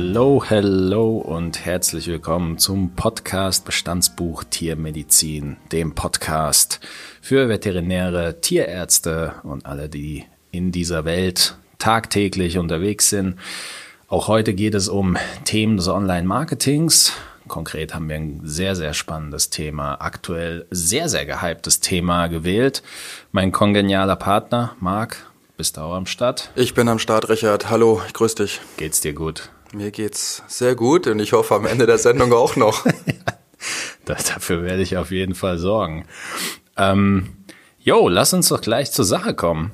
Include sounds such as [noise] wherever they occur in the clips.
Hello, hello und herzlich willkommen zum Podcast Bestandsbuch Tiermedizin, dem Podcast für Veterinäre, Tierärzte und alle, die in dieser Welt tagtäglich unterwegs sind. Auch heute geht es um Themen des Online-Marketings. Konkret haben wir ein sehr, sehr spannendes Thema, aktuell sehr, sehr gehyptes Thema gewählt. Mein kongenialer Partner, Marc, bist du auch am Start? Ich bin am Start, Richard. Hallo, ich grüß dich. Geht's dir gut? Mir geht's sehr gut und ich hoffe am Ende der Sendung auch noch. [laughs] dafür werde ich auf jeden Fall sorgen. Ähm, jo, lass uns doch gleich zur Sache kommen.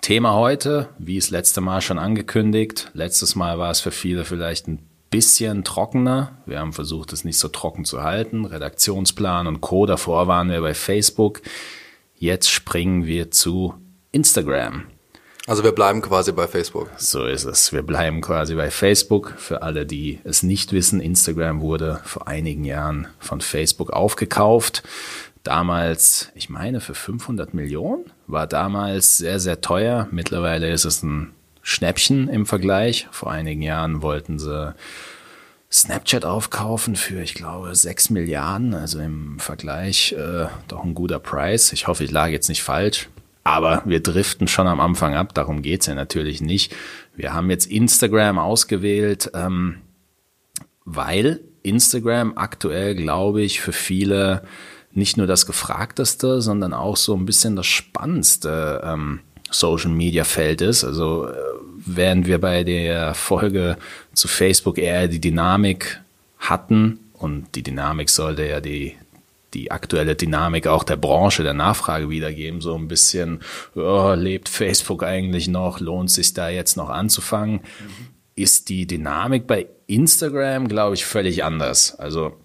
Thema heute, wie es letzte Mal schon angekündigt. Letztes Mal war es für viele vielleicht ein bisschen trockener. Wir haben versucht, es nicht so trocken zu halten. Redaktionsplan und Co. Davor waren wir bei Facebook. Jetzt springen wir zu Instagram. Also wir bleiben quasi bei Facebook. So ist es. Wir bleiben quasi bei Facebook. Für alle, die es nicht wissen, Instagram wurde vor einigen Jahren von Facebook aufgekauft. Damals, ich meine, für 500 Millionen. War damals sehr, sehr teuer. Mittlerweile ist es ein Schnäppchen im Vergleich. Vor einigen Jahren wollten sie Snapchat aufkaufen für, ich glaube, 6 Milliarden. Also im Vergleich äh, doch ein guter Preis. Ich hoffe, ich lag jetzt nicht falsch. Aber wir driften schon am Anfang ab, darum geht's ja natürlich nicht. Wir haben jetzt Instagram ausgewählt, ähm, weil Instagram aktuell, glaube ich, für viele nicht nur das gefragteste, sondern auch so ein bisschen das spannendste ähm, Social Media Feld ist. Also äh, während wir bei der Folge zu Facebook eher die Dynamik hatten und die Dynamik sollte ja die die aktuelle Dynamik auch der Branche, der Nachfrage wiedergeben, so ein bisschen, oh, lebt Facebook eigentlich noch, lohnt sich da jetzt noch anzufangen, mhm. ist die Dynamik bei Instagram, glaube ich, völlig anders. Also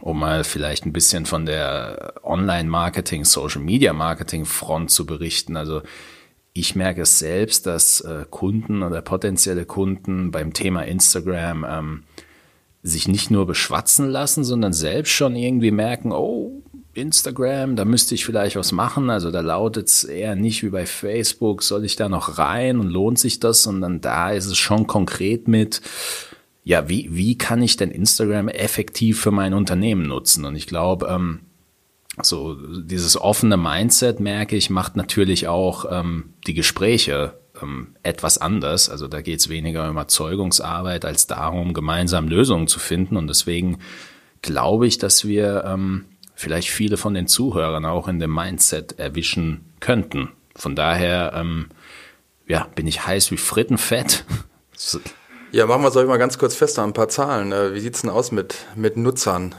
um mal vielleicht ein bisschen von der Online-Marketing, Social-Media-Marketing-Front zu berichten. Also ich merke es selbst, dass äh, Kunden oder potenzielle Kunden beim Thema Instagram ähm, sich nicht nur beschwatzen lassen, sondern selbst schon irgendwie merken, oh, Instagram, da müsste ich vielleicht was machen. Also da lautet es eher nicht wie bei Facebook, soll ich da noch rein und lohnt sich das, sondern da ist es schon konkret mit, ja, wie, wie kann ich denn Instagram effektiv für mein Unternehmen nutzen? Und ich glaube, ähm, so dieses offene Mindset, merke ich, macht natürlich auch ähm, die Gespräche ähm, etwas anders. Also da geht es weniger um Erzeugungsarbeit als darum, gemeinsam Lösungen zu finden. Und deswegen glaube ich, dass wir ähm, vielleicht viele von den Zuhörern auch in dem Mindset erwischen könnten. Von daher ähm, ja, bin ich heiß wie Frittenfett. [laughs] Ja, machen wir es euch mal ganz kurz fest an ein paar Zahlen. Äh, wie sieht es denn aus mit, mit Nutzern?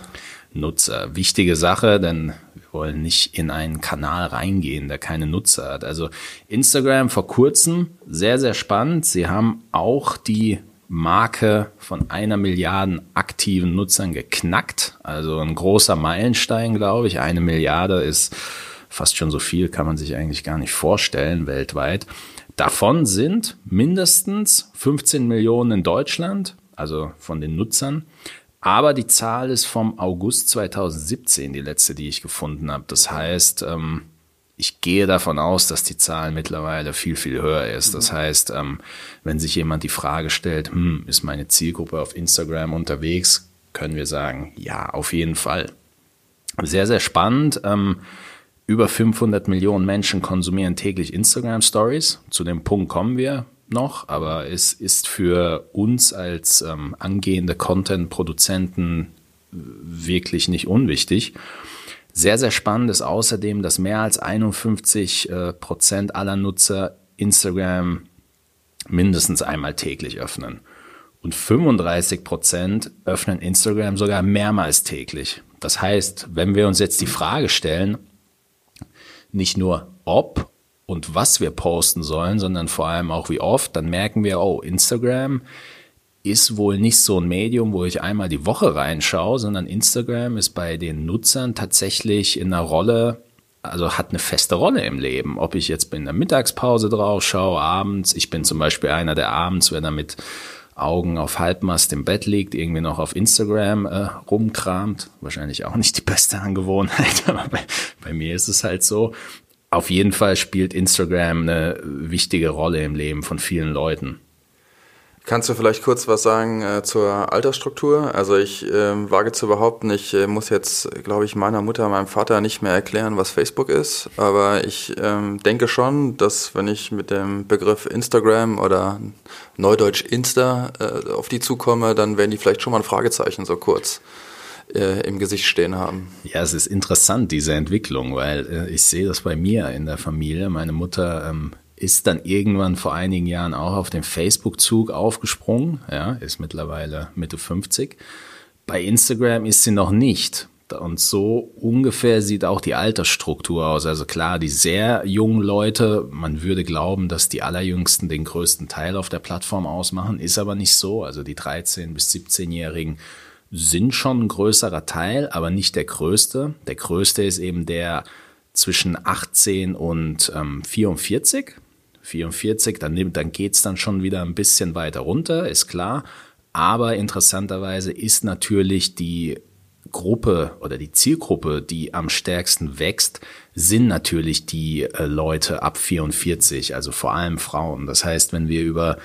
Nutzer. Wichtige Sache, denn wollen nicht in einen Kanal reingehen, der keine Nutzer hat. Also Instagram vor kurzem, sehr, sehr spannend. Sie haben auch die Marke von einer Milliarde aktiven Nutzern geknackt. Also ein großer Meilenstein, glaube ich. Eine Milliarde ist fast schon so viel, kann man sich eigentlich gar nicht vorstellen weltweit. Davon sind mindestens 15 Millionen in Deutschland, also von den Nutzern. Aber die Zahl ist vom August 2017, die letzte, die ich gefunden habe. Das heißt, ähm, ich gehe davon aus, dass die Zahl mittlerweile viel, viel höher ist. Das mhm. heißt, ähm, wenn sich jemand die Frage stellt, hm, ist meine Zielgruppe auf Instagram unterwegs, können wir sagen, ja, auf jeden Fall. Sehr, sehr spannend. Ähm, über 500 Millionen Menschen konsumieren täglich Instagram Stories. Zu dem Punkt kommen wir noch, aber es ist für uns als ähm, angehende Content-Produzenten wirklich nicht unwichtig. Sehr, sehr spannend ist außerdem, dass mehr als 51 äh, Prozent aller Nutzer Instagram mindestens einmal täglich öffnen. Und 35 Prozent öffnen Instagram sogar mehrmals täglich. Das heißt, wenn wir uns jetzt die Frage stellen, nicht nur ob und was wir posten sollen, sondern vor allem auch wie oft, dann merken wir, oh, Instagram ist wohl nicht so ein Medium, wo ich einmal die Woche reinschaue, sondern Instagram ist bei den Nutzern tatsächlich in einer Rolle, also hat eine feste Rolle im Leben. Ob ich jetzt in der Mittagspause drauf schaue, abends, ich bin zum Beispiel einer, der abends, wenn er mit Augen auf Halbmast im Bett liegt, irgendwie noch auf Instagram äh, rumkramt. Wahrscheinlich auch nicht die beste Angewohnheit, [laughs] aber bei, bei mir ist es halt so auf jeden Fall spielt Instagram eine wichtige Rolle im Leben von vielen Leuten. Kannst du vielleicht kurz was sagen äh, zur Altersstruktur? Also ich äh, wage zu behaupten, ich äh, muss jetzt, glaube ich, meiner Mutter, meinem Vater nicht mehr erklären, was Facebook ist. Aber ich ähm, denke schon, dass wenn ich mit dem Begriff Instagram oder Neudeutsch Insta äh, auf die zukomme, dann werden die vielleicht schon mal ein Fragezeichen so kurz äh, im Gesicht stehen haben. Ja, es ist interessant, diese Entwicklung, weil äh, ich sehe das bei mir in der Familie. Meine Mutter ähm, ist dann irgendwann vor einigen Jahren auch auf den Facebook-Zug aufgesprungen, ja, ist mittlerweile Mitte 50. Bei Instagram ist sie noch nicht. Und so ungefähr sieht auch die Altersstruktur aus. Also klar, die sehr jungen Leute, man würde glauben, dass die allerjüngsten den größten Teil auf der Plattform ausmachen, ist aber nicht so. Also die 13- bis 17-Jährigen sind schon ein größerer Teil, aber nicht der größte. Der größte ist eben der zwischen 18 und ähm, 44. 44, dann, dann geht's dann schon wieder ein bisschen weiter runter, ist klar. Aber interessanterweise ist natürlich die Gruppe oder die Zielgruppe, die am stärksten wächst, sind natürlich die äh, Leute ab 44, also vor allem Frauen. Das heißt, wenn wir über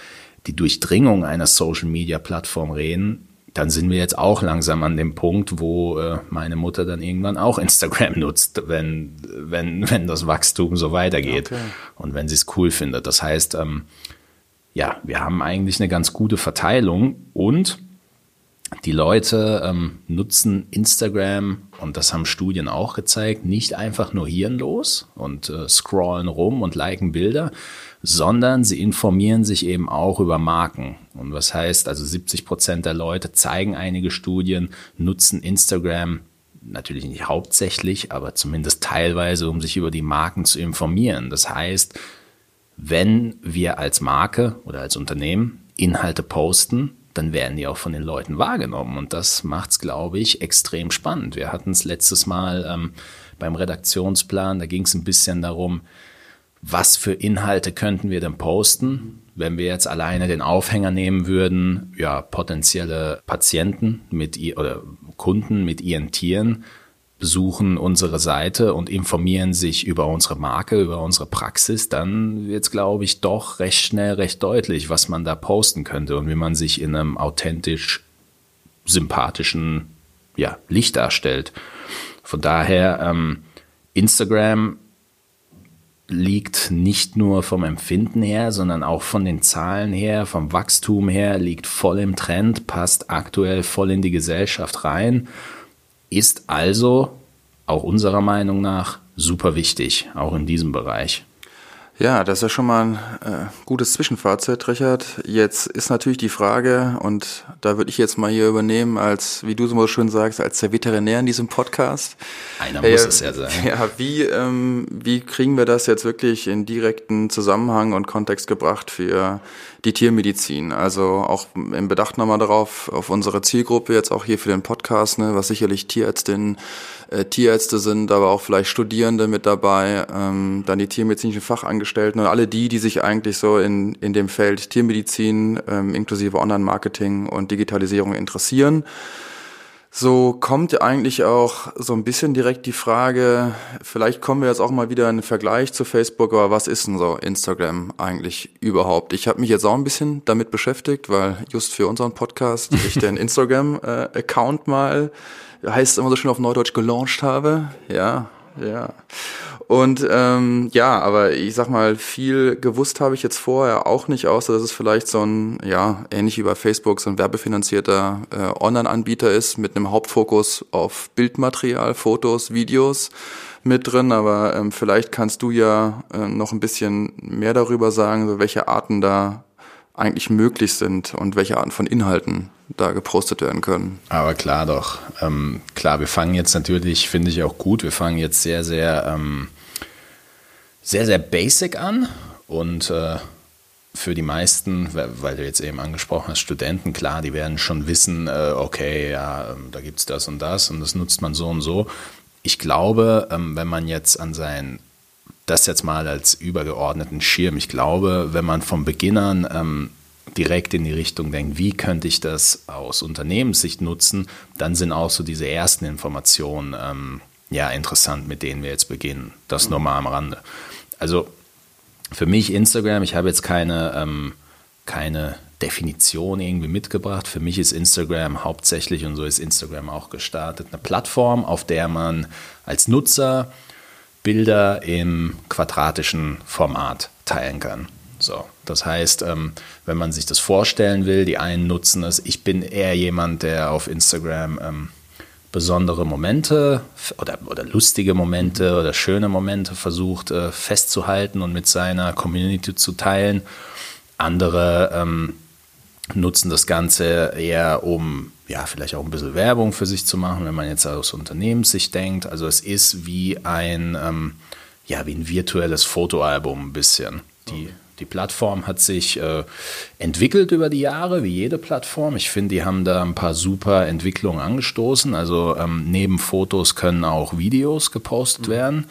die Durchdringung einer Social-Media-Plattform reden, dann sind wir jetzt auch langsam an dem Punkt, wo äh, meine Mutter dann irgendwann auch Instagram nutzt, wenn, wenn, wenn das Wachstum so weitergeht okay. und wenn sie es cool findet. Das heißt, ähm, ja, wir haben eigentlich eine ganz gute Verteilung und die Leute ähm, nutzen Instagram, und das haben Studien auch gezeigt, nicht einfach nur hirnlos und äh, scrollen rum und liken Bilder, sondern sie informieren sich eben auch über Marken. Und was heißt, also 70 Prozent der Leute zeigen einige Studien, nutzen Instagram natürlich nicht hauptsächlich, aber zumindest teilweise, um sich über die Marken zu informieren. Das heißt, wenn wir als Marke oder als Unternehmen Inhalte posten, dann werden die auch von den Leuten wahrgenommen. Und das macht es, glaube ich, extrem spannend. Wir hatten es letztes Mal ähm, beim Redaktionsplan, da ging es ein bisschen darum, was für Inhalte könnten wir denn posten, wenn wir jetzt alleine den Aufhänger nehmen würden, ja, potenzielle Patienten mit oder Kunden mit ihren Tieren besuchen unsere Seite und informieren sich über unsere Marke, über unsere Praxis, dann wird es, glaube ich, doch recht schnell, recht deutlich, was man da posten könnte und wie man sich in einem authentisch sympathischen ja, Licht darstellt. Von daher, ähm, Instagram liegt nicht nur vom Empfinden her, sondern auch von den Zahlen her, vom Wachstum her, liegt voll im Trend, passt aktuell voll in die Gesellschaft rein ist also auch unserer Meinung nach super wichtig, auch in diesem Bereich. Ja, das ist ja schon mal ein äh, gutes Zwischenfazit, Richard. Jetzt ist natürlich die Frage, und da würde ich jetzt mal hier übernehmen, als, wie du so schön sagst, als der Veterinär in diesem Podcast. Einer äh, muss es ja sein. Ja, wie, ähm, wie kriegen wir das jetzt wirklich in direkten Zusammenhang und Kontext gebracht für die Tiermedizin? Also auch im Bedacht nochmal darauf, auf unsere Zielgruppe, jetzt auch hier für den Podcast, ne, was sicherlich Tierärztinnen äh, Tierärzte sind, aber auch vielleicht Studierende mit dabei, ähm, dann die tiermedizinischen Fachangestellten und alle die, die sich eigentlich so in, in dem Feld Tiermedizin ähm, inklusive Online-Marketing und Digitalisierung interessieren. So kommt eigentlich auch so ein bisschen direkt die Frage, vielleicht kommen wir jetzt auch mal wieder in einen Vergleich zu Facebook, aber was ist denn so Instagram eigentlich überhaupt? Ich habe mich jetzt auch ein bisschen damit beschäftigt, weil just für unseren Podcast ich den [laughs] Instagram-Account äh, mal heißt es immer so schön auf Neudeutsch, gelauncht habe. Ja, ja. Und ähm, ja, aber ich sag mal, viel gewusst habe ich jetzt vorher auch nicht, außer dass es vielleicht so ein, ja, ähnlich wie bei Facebook, so ein werbefinanzierter äh, Online-Anbieter ist mit einem Hauptfokus auf Bildmaterial, Fotos, Videos mit drin. Aber ähm, vielleicht kannst du ja äh, noch ein bisschen mehr darüber sagen, so welche Arten da eigentlich möglich sind und welche Arten von Inhalten da gepostet werden können. Aber klar doch. Ähm, klar, wir fangen jetzt natürlich, finde ich auch gut, wir fangen jetzt sehr, sehr, ähm, sehr, sehr basic an und äh, für die meisten, weil du jetzt eben angesprochen hast, Studenten, klar, die werden schon wissen, äh, okay, ja, ähm, da gibt es das und das und das nutzt man so und so. Ich glaube, ähm, wenn man jetzt an sein das jetzt mal als übergeordneten Schirm. Ich glaube, wenn man von Beginnern ähm, direkt in die Richtung denkt, wie könnte ich das aus Unternehmenssicht nutzen, dann sind auch so diese ersten Informationen ähm, ja interessant, mit denen wir jetzt beginnen. Das nur mal am Rande. Also für mich Instagram, ich habe jetzt keine, ähm, keine Definition irgendwie mitgebracht. Für mich ist Instagram hauptsächlich, und so ist Instagram auch gestartet, eine Plattform, auf der man als Nutzer Bilder im quadratischen Format teilen kann. So, das heißt, ähm, wenn man sich das vorstellen will, die einen nutzen es. Ich bin eher jemand, der auf Instagram ähm, besondere Momente oder, oder lustige Momente oder schöne Momente versucht äh, festzuhalten und mit seiner Community zu teilen. Andere ähm, nutzen das Ganze eher, um ja, vielleicht auch ein bisschen Werbung für sich zu machen, wenn man jetzt aus Unternehmenssicht denkt. Also es ist wie ein, ähm, ja, wie ein virtuelles Fotoalbum ein bisschen. Die, okay. Die Plattform hat sich äh, entwickelt über die Jahre, wie jede Plattform. Ich finde, die haben da ein paar super Entwicklungen angestoßen. Also ähm, neben Fotos können auch Videos gepostet mhm. werden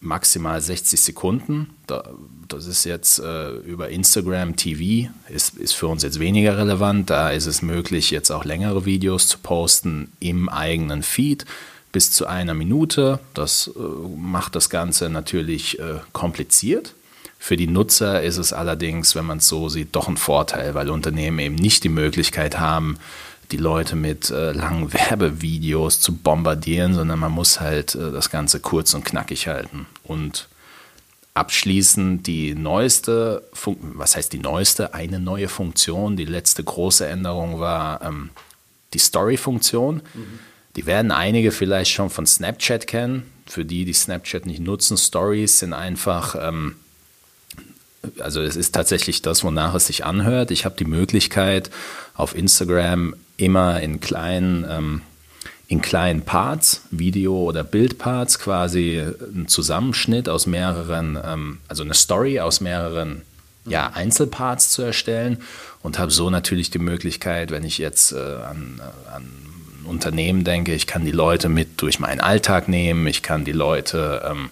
maximal 60 Sekunden. das ist jetzt äh, über Instagram TV, ist, ist für uns jetzt weniger relevant. Da ist es möglich, jetzt auch längere Videos zu posten im eigenen Feed bis zu einer Minute. Das äh, macht das Ganze natürlich äh, kompliziert. Für die Nutzer ist es allerdings, wenn man es so sieht, doch ein Vorteil, weil Unternehmen eben nicht die Möglichkeit haben, die Leute mit äh, langen [laughs] Werbevideos zu bombardieren, sondern man muss halt äh, das Ganze kurz und knackig halten. Und abschließend die neueste, Fun was heißt die neueste? Eine neue Funktion. Die letzte große Änderung war ähm, die Story-Funktion. Mhm. Die werden einige vielleicht schon von Snapchat kennen. Für die, die Snapchat nicht nutzen, Stories sind einfach ähm, also es ist tatsächlich das, wonach es sich anhört. Ich habe die Möglichkeit, auf Instagram immer in kleinen, ähm, in kleinen Parts, Video- oder Bildparts, quasi einen Zusammenschnitt aus mehreren, ähm, also eine Story aus mehreren ja, Einzelparts zu erstellen und habe so natürlich die Möglichkeit, wenn ich jetzt äh, an, an Unternehmen denke, ich kann die Leute mit durch meinen Alltag nehmen, ich kann die Leute ähm,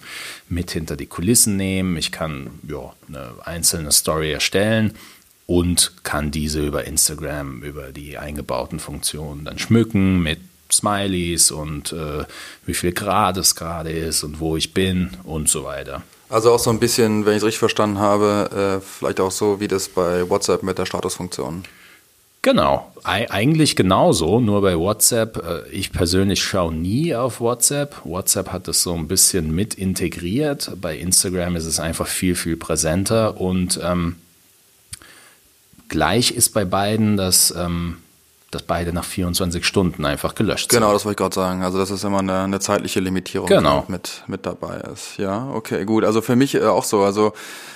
mit hinter die Kulissen nehmen, ich kann ja, eine einzelne Story erstellen und kann diese über Instagram, über die eingebauten Funktionen dann schmücken mit Smileys und äh, wie viel Grad es gerade ist und wo ich bin und so weiter. Also auch so ein bisschen, wenn ich es richtig verstanden habe, äh, vielleicht auch so wie das bei WhatsApp mit der Statusfunktion. Genau, eigentlich genauso, nur bei WhatsApp. Äh, ich persönlich schaue nie auf WhatsApp. WhatsApp hat das so ein bisschen mit integriert. Bei Instagram ist es einfach viel, viel präsenter und ähm, Gleich ist bei beiden, dass, ähm, dass beide nach 24 Stunden einfach gelöscht genau, sind. Genau, das wollte ich gerade sagen. Also dass es immer eine, eine zeitliche Limitierung genau. mit, mit dabei ist. Ja, okay, gut. Also für mich äh, auch so. Also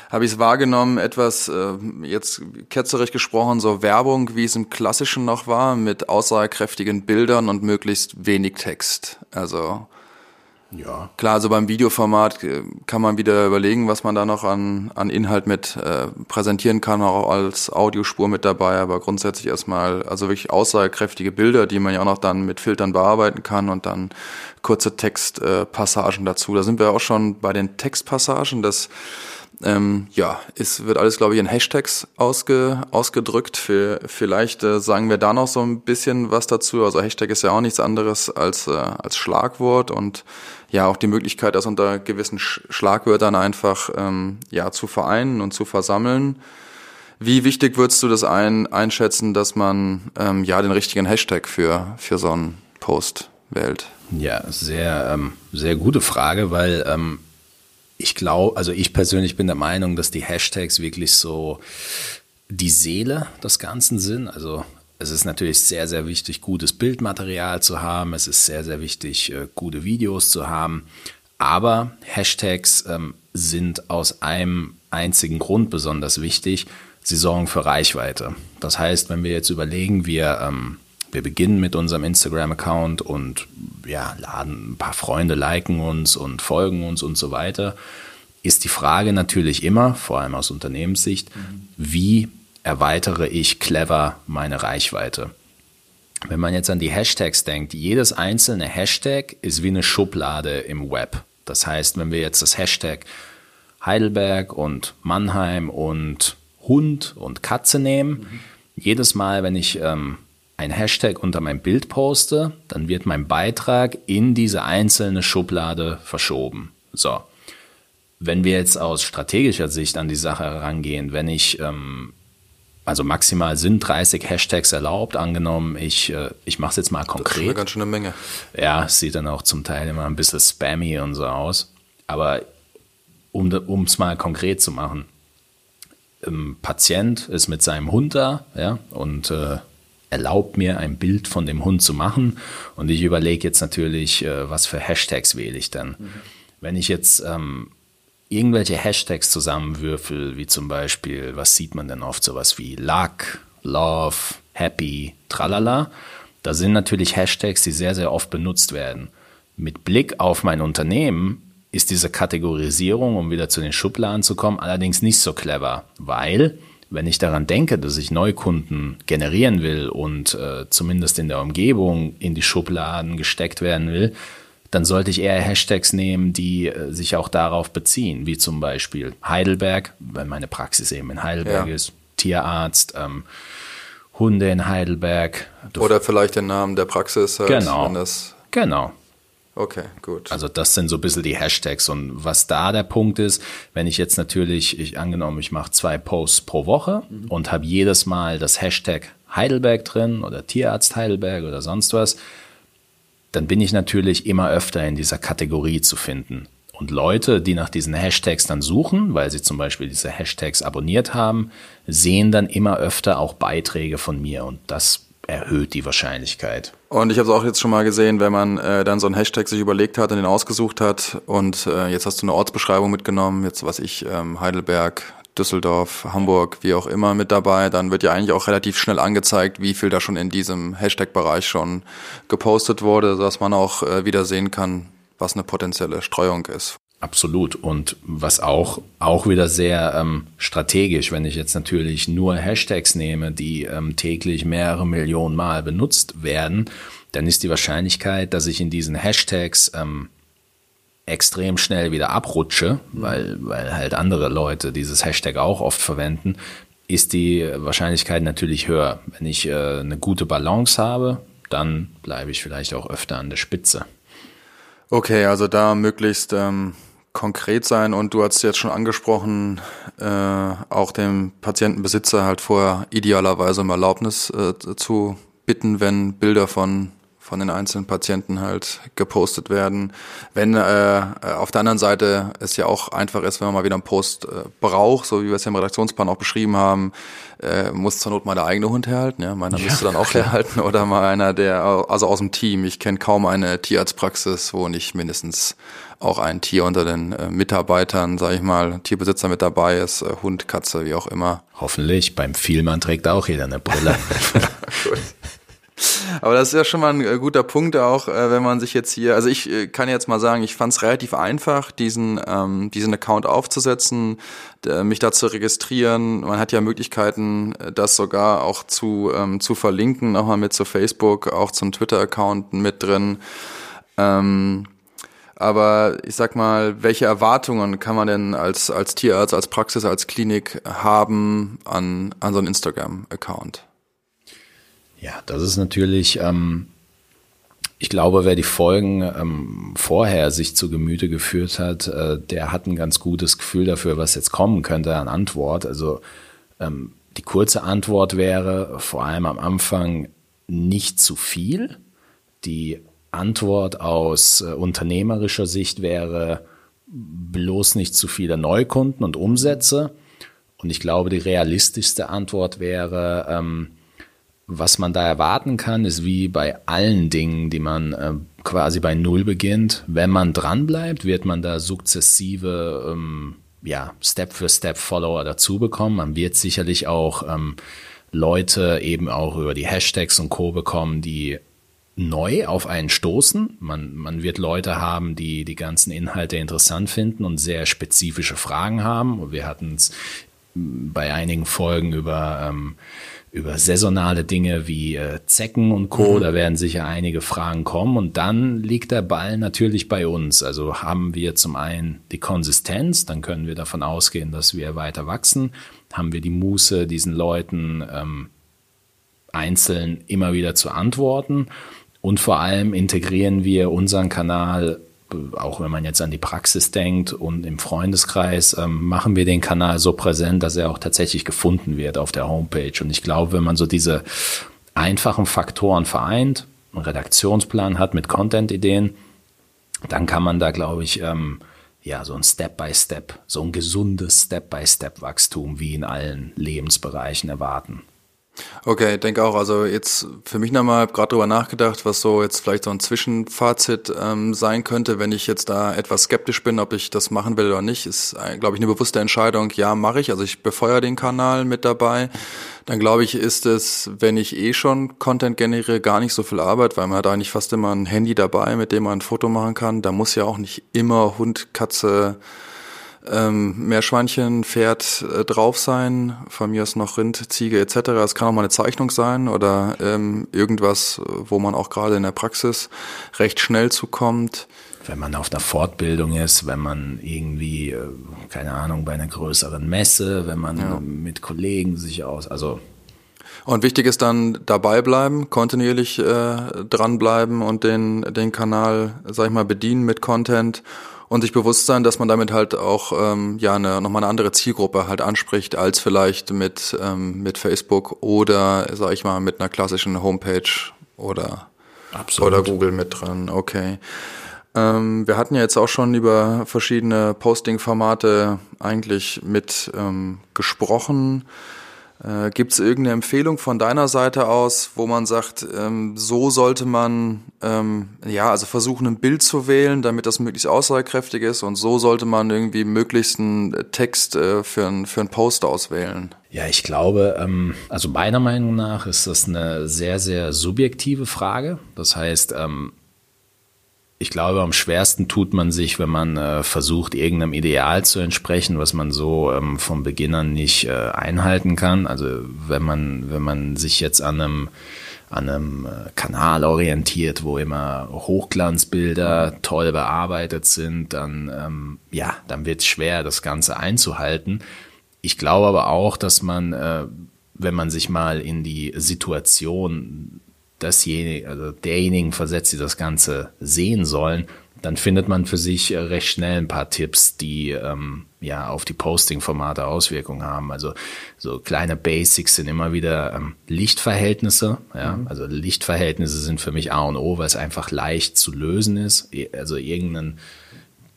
habe ich es wahrgenommen, etwas äh, jetzt ketzerisch gesprochen, so Werbung, wie es im Klassischen noch war, mit aussagekräftigen Bildern und möglichst wenig Text. Also ja. Klar, also beim Videoformat äh, kann man wieder überlegen, was man da noch an, an Inhalt mit äh, präsentieren kann, auch als Audiospur mit dabei, aber grundsätzlich erstmal, also wirklich aussagekräftige Bilder, die man ja auch noch dann mit Filtern bearbeiten kann und dann kurze Textpassagen äh, dazu. Da sind wir auch schon bei den Textpassagen. Das ähm, ja, es wird alles, glaube ich, in Hashtags ausge, ausgedrückt. Für, vielleicht äh, sagen wir da noch so ein bisschen was dazu. Also Hashtag ist ja auch nichts anderes als, äh, als Schlagwort und ja auch die Möglichkeit, das unter gewissen Sch Schlagwörtern einfach ähm, ja zu vereinen und zu versammeln. Wie wichtig würdest du das ein, einschätzen, dass man ähm, ja den richtigen Hashtag für, für so einen Post wählt? Ja, sehr, ähm, sehr gute Frage, weil ähm, ich glaube, also ich persönlich bin der Meinung, dass die Hashtags wirklich so die Seele des Ganzen sind. Also es ist natürlich sehr, sehr wichtig, gutes Bildmaterial zu haben. Es ist sehr, sehr wichtig, äh, gute Videos zu haben. Aber Hashtags ähm, sind aus einem einzigen Grund besonders wichtig. Sie sorgen für Reichweite. Das heißt, wenn wir jetzt überlegen, wir ähm, wir beginnen mit unserem Instagram-Account und ja, laden ein paar Freunde, liken uns und folgen uns und so weiter, ist die Frage natürlich immer, vor allem aus Unternehmenssicht, mhm. wie erweitere ich clever meine Reichweite? Wenn man jetzt an die Hashtags denkt, jedes einzelne Hashtag ist wie eine Schublade im Web. Das heißt, wenn wir jetzt das Hashtag Heidelberg und Mannheim und Hund und Katze nehmen, jedes Mal, wenn ich ähm, ein Hashtag unter mein Bild poste, dann wird mein Beitrag in diese einzelne Schublade verschoben. So. Wenn wir jetzt aus strategischer Sicht an die Sache herangehen, wenn ich ähm, also maximal sind 30 Hashtags erlaubt. Angenommen, ich, äh, ich mache es jetzt mal konkret. Das ist eine ganz schöne Menge. Ja, sieht dann auch zum Teil immer ein bisschen spammy und so aus. Aber um es mal konkret zu machen, ein Patient ist mit seinem Hund da ja, und äh, erlaubt mir ein Bild von dem Hund zu machen. Und ich überlege jetzt natürlich, äh, was für Hashtags wähle ich denn. Mhm. Wenn ich jetzt ähm, irgendwelche Hashtags zusammenwürfel, wie zum Beispiel, was sieht man denn oft, sowas wie Luck, Love, Happy, Tralala, da sind natürlich Hashtags, die sehr, sehr oft benutzt werden. Mit Blick auf mein Unternehmen ist diese Kategorisierung, um wieder zu den Schubladen zu kommen, allerdings nicht so clever, weil wenn ich daran denke, dass ich Neukunden generieren will und äh, zumindest in der Umgebung in die Schubladen gesteckt werden will, dann sollte ich eher Hashtags nehmen, die äh, sich auch darauf beziehen, wie zum Beispiel Heidelberg, wenn meine Praxis eben in Heidelberg ja. ist, Tierarzt, ähm, Hunde in Heidelberg. Oder vielleicht den Namen der Praxis. Halt, genau. genau. Okay, gut. Also das sind so ein bisschen die Hashtags und was da der Punkt ist, wenn ich jetzt natürlich, ich angenommen, ich mache zwei Posts pro Woche mhm. und habe jedes Mal das Hashtag Heidelberg drin oder Tierarzt Heidelberg oder sonst was, dann bin ich natürlich immer öfter in dieser Kategorie zu finden. Und Leute, die nach diesen Hashtags dann suchen, weil sie zum Beispiel diese Hashtags abonniert haben, sehen dann immer öfter auch Beiträge von mir und das erhöht die Wahrscheinlichkeit. Und ich habe es auch jetzt schon mal gesehen, wenn man äh, dann so einen Hashtag sich überlegt hat und den ausgesucht hat und äh, jetzt hast du eine Ortsbeschreibung mitgenommen, jetzt was ich, ähm, Heidelberg, Düsseldorf, Hamburg, wie auch immer mit dabei, dann wird ja eigentlich auch relativ schnell angezeigt, wie viel da schon in diesem Hashtag-Bereich schon gepostet wurde, sodass man auch äh, wieder sehen kann, was eine potenzielle Streuung ist. Absolut. Und was auch, auch wieder sehr ähm, strategisch, wenn ich jetzt natürlich nur Hashtags nehme, die ähm, täglich mehrere Millionen Mal benutzt werden, dann ist die Wahrscheinlichkeit, dass ich in diesen Hashtags ähm, extrem schnell wieder abrutsche, weil, weil halt andere Leute dieses Hashtag auch oft verwenden, ist die Wahrscheinlichkeit natürlich höher. Wenn ich äh, eine gute Balance habe, dann bleibe ich vielleicht auch öfter an der Spitze. Okay, also da möglichst ähm, konkret sein und du hast jetzt schon angesprochen, äh, auch dem Patientenbesitzer halt vorher idealerweise um Erlaubnis äh, zu bitten, wenn Bilder von von den einzelnen Patienten halt gepostet werden. Wenn äh, auf der anderen Seite es ja auch einfach ist, wenn man mal wieder einen Post äh, braucht, so wie wir es ja im Redaktionsplan auch beschrieben haben, äh, muss zur Not mal der eigene Hund herhalten. Ja, meiner ja, müsste dann auch klar. herhalten oder mal einer, der also aus dem Team. Ich kenne kaum eine Tierarztpraxis, wo nicht mindestens auch ein Tier unter den äh, Mitarbeitern, sage ich mal, Tierbesitzer mit dabei ist, äh, Hund, Katze, wie auch immer. Hoffentlich. Beim Vielmann trägt auch jeder eine Brille. [laughs] [laughs] Aber das ist ja schon mal ein äh, guter Punkt auch, äh, wenn man sich jetzt hier, also ich äh, kann jetzt mal sagen, ich fand es relativ einfach, diesen, ähm, diesen Account aufzusetzen, mich da zu registrieren. Man hat ja Möglichkeiten, das sogar auch zu, ähm, zu verlinken, nochmal mit zu Facebook, auch zum Twitter-Account mit drin. Ähm, aber ich sag mal, welche Erwartungen kann man denn als, als Tierarzt, als Praxis, als Klinik haben an, an so einen Instagram-Account? Ja, das ist natürlich, ähm, ich glaube, wer die Folgen ähm, vorher sich zu Gemüte geführt hat, äh, der hat ein ganz gutes Gefühl dafür, was jetzt kommen könnte an Antwort. Also ähm, die kurze Antwort wäre vor allem am Anfang nicht zu viel. Die Antwort aus äh, unternehmerischer Sicht wäre bloß nicht zu viele Neukunden und Umsätze. Und ich glaube, die realistischste Antwort wäre, ähm, was man da erwarten kann, ist wie bei allen Dingen, die man äh, quasi bei Null beginnt. Wenn man dranbleibt, wird man da sukzessive, ähm, ja, Step für Step Follower dazu bekommen. Man wird sicherlich auch ähm, Leute eben auch über die Hashtags und Co. bekommen, die neu auf einen stoßen. Man, man wird Leute haben, die die ganzen Inhalte interessant finden und sehr spezifische Fragen haben. Wir hatten es bei einigen Folgen über ähm, über saisonale Dinge wie äh, Zecken und Co. Mhm. Da werden sicher einige Fragen kommen. Und dann liegt der Ball natürlich bei uns. Also haben wir zum einen die Konsistenz, dann können wir davon ausgehen, dass wir weiter wachsen. Haben wir die Muße, diesen Leuten ähm, einzeln immer wieder zu antworten. Und vor allem integrieren wir unseren Kanal auch wenn man jetzt an die Praxis denkt und im Freundeskreis, ähm, machen wir den Kanal so präsent, dass er auch tatsächlich gefunden wird auf der Homepage. Und ich glaube, wenn man so diese einfachen Faktoren vereint, einen Redaktionsplan hat mit Content-Ideen, dann kann man da, glaube ich, ähm, ja, so ein Step-by-Step, Step, so ein gesundes Step-by-Step-Wachstum wie in allen Lebensbereichen erwarten. Okay, denke auch. Also jetzt für mich nochmal gerade drüber nachgedacht, was so jetzt vielleicht so ein Zwischenfazit ähm, sein könnte, wenn ich jetzt da etwas skeptisch bin, ob ich das machen will oder nicht, ist, äh, glaube ich, eine bewusste Entscheidung. Ja, mache ich. Also ich befeuere den Kanal mit dabei. Dann glaube ich, ist es, wenn ich eh schon Content generiere, gar nicht so viel Arbeit, weil man hat eigentlich fast immer ein Handy dabei, mit dem man ein Foto machen kann. Da muss ja auch nicht immer Hund, Katze, ähm, Meerschweinchen, Pferd äh, drauf sein, von mir ist noch Rind, Ziege etc. Es kann auch mal eine Zeichnung sein oder ähm, irgendwas, wo man auch gerade in der Praxis recht schnell zukommt. Wenn man auf einer Fortbildung ist, wenn man irgendwie, äh, keine Ahnung, bei einer größeren Messe, wenn man ja. mit Kollegen sich aus, also und wichtig ist dann dabei bleiben, kontinuierlich äh, dranbleiben und den, den Kanal, sag ich mal, bedienen mit Content und sich bewusst sein, dass man damit halt auch ähm, ja eine, nochmal eine andere Zielgruppe halt anspricht, als vielleicht mit, ähm, mit Facebook oder, sag ich mal, mit einer klassischen Homepage oder, Absolut. oder Google mit dran. Okay. Ähm, wir hatten ja jetzt auch schon über verschiedene Posting-Formate eigentlich mit ähm, gesprochen. Äh, Gibt es irgendeine Empfehlung von deiner Seite aus, wo man sagt, ähm, so sollte man ähm, ja also versuchen, ein Bild zu wählen, damit das möglichst aussagekräftig ist und so sollte man irgendwie möglichst einen Text äh, für, ein, für einen Post auswählen? Ja, ich glaube, ähm, also meiner Meinung nach ist das eine sehr, sehr subjektive Frage. Das heißt, ähm, ich glaube, am schwersten tut man sich, wenn man äh, versucht, irgendeinem Ideal zu entsprechen, was man so ähm, vom Beginn an nicht äh, einhalten kann. Also wenn man, wenn man sich jetzt an einem, an einem äh, Kanal orientiert, wo immer Hochglanzbilder toll bearbeitet sind, dann, ähm, ja, dann wird es schwer, das Ganze einzuhalten. Ich glaube aber auch, dass man, äh, wenn man sich mal in die Situation dasjenige, also derjenigen versetzt, die das Ganze sehen sollen, dann findet man für sich recht schnell ein paar Tipps, die ähm, ja auf die Posting-Formate Auswirkungen haben. Also so kleine Basics sind immer wieder ähm, Lichtverhältnisse. Ja? Mhm. Also Lichtverhältnisse sind für mich A und O, weil es einfach leicht zu lösen ist. Also irgendein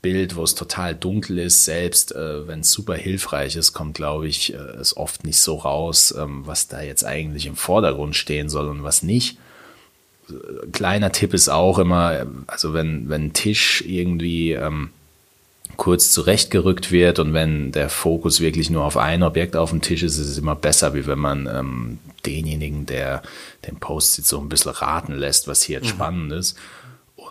Bild, wo es total dunkel ist, selbst äh, wenn es super hilfreich ist, kommt, glaube ich, äh, es oft nicht so raus, ähm, was da jetzt eigentlich im Vordergrund stehen soll und was nicht kleiner Tipp ist auch immer, also wenn, wenn ein Tisch irgendwie ähm, kurz zurechtgerückt wird und wenn der Fokus wirklich nur auf ein Objekt auf dem Tisch ist, ist es immer besser, wie wenn man ähm, denjenigen, der den Post so ein bisschen raten lässt, was hier jetzt mhm. spannend ist.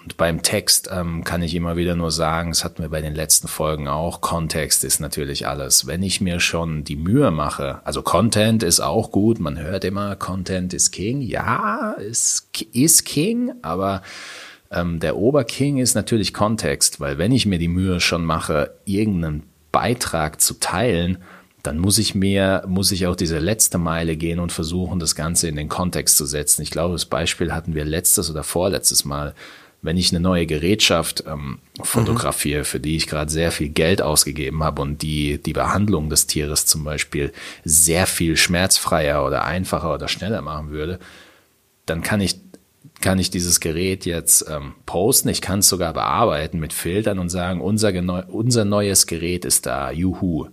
Und beim Text ähm, kann ich immer wieder nur sagen, das hatten wir bei den letzten Folgen auch, Kontext ist natürlich alles. Wenn ich mir schon die Mühe mache, also Content ist auch gut, man hört immer, Content ist King. Ja, ist, ist King, aber ähm, der Oberking ist natürlich Kontext, weil wenn ich mir die Mühe schon mache, irgendeinen Beitrag zu teilen, dann muss ich mir, muss ich auch diese letzte Meile gehen und versuchen, das Ganze in den Kontext zu setzen. Ich glaube, das Beispiel hatten wir letztes oder vorletztes Mal wenn ich eine neue Gerätschaft ähm, fotografiere, mhm. für die ich gerade sehr viel Geld ausgegeben habe und die die Behandlung des Tieres zum Beispiel sehr viel schmerzfreier oder einfacher oder schneller machen würde, dann kann ich kann ich dieses Gerät jetzt ähm, posten. Ich kann es sogar bearbeiten mit Filtern und sagen, unser, unser neues Gerät ist da, juhu.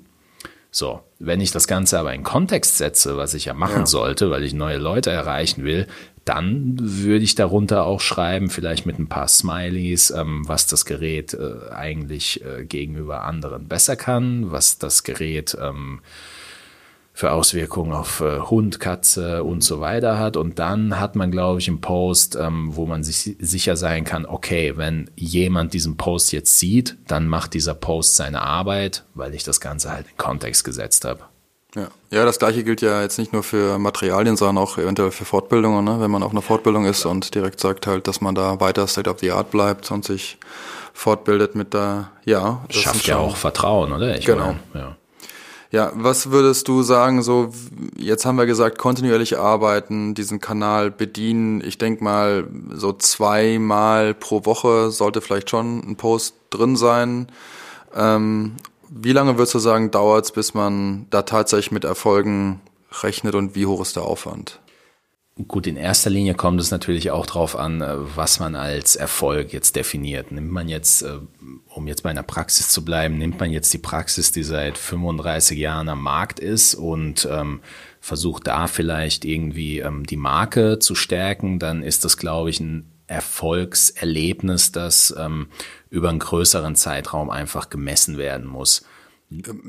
So, wenn ich das Ganze aber in Kontext setze, was ich ja machen ja. sollte, weil ich neue Leute erreichen will, dann würde ich darunter auch schreiben, vielleicht mit ein paar Smileys, ähm, was das Gerät äh, eigentlich äh, gegenüber anderen besser kann, was das Gerät ähm, für Auswirkungen auf äh, Hund, Katze und so weiter hat. Und dann hat man, glaube ich, einen Post, ähm, wo man sich sicher sein kann, okay, wenn jemand diesen Post jetzt sieht, dann macht dieser Post seine Arbeit, weil ich das Ganze halt in Kontext gesetzt habe. Ja. ja, das gleiche gilt ja jetzt nicht nur für Materialien, sondern auch eventuell für Fortbildungen, ne? wenn man auf einer Fortbildung ist ja. und direkt sagt halt, dass man da weiter State of the Art bleibt und sich fortbildet mit der, ja. Das Schafft ja auch Vertrauen, oder? Ich genau. Meine, ja. Ja, was würdest du sagen, so jetzt haben wir gesagt, kontinuierlich arbeiten, diesen Kanal bedienen. Ich denke mal, so zweimal pro Woche sollte vielleicht schon ein Post drin sein. Ähm, wie lange würdest du sagen, dauert es, bis man da tatsächlich mit Erfolgen rechnet und wie hoch ist der Aufwand? Gut, in erster Linie kommt es natürlich auch darauf an, äh, was man als Erfolg jetzt definiert. Nimmt man jetzt, äh, um jetzt bei einer Praxis zu bleiben, nimmt man jetzt die Praxis, die seit 35 Jahren am Markt ist und ähm, versucht da vielleicht irgendwie ähm, die Marke zu stärken, dann ist das, glaube ich, ein Erfolgserlebnis, das ähm, über einen größeren Zeitraum einfach gemessen werden muss.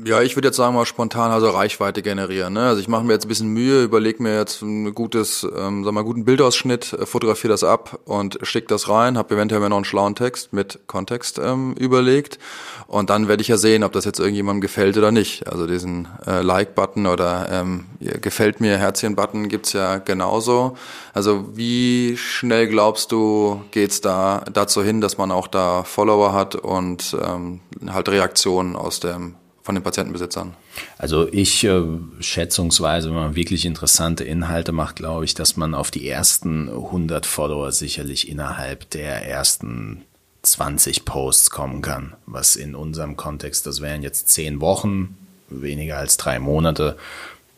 Ja, ich würde jetzt sagen mal spontan also Reichweite generieren. Ne? Also ich mache mir jetzt ein bisschen Mühe, überlege mir jetzt ein gutes, ähm, sag mal, guten Bildausschnitt, äh, fotografiere das ab und schicke das rein, habe eventuell mir noch einen schlauen Text mit Kontext ähm, überlegt und dann werde ich ja sehen, ob das jetzt irgendjemandem gefällt oder nicht. Also diesen äh, Like-Button oder ähm, gefällt mir Herzchen-Button gibt's ja genauso. Also wie schnell glaubst du, geht's da dazu hin, dass man auch da Follower hat und ähm, halt Reaktionen aus dem von den Patientenbesitzern? Also ich äh, schätzungsweise, wenn man wirklich interessante Inhalte macht, glaube ich, dass man auf die ersten 100 Follower sicherlich innerhalb der ersten 20 Posts kommen kann, was in unserem Kontext, das wären jetzt 10 Wochen, weniger als drei Monate,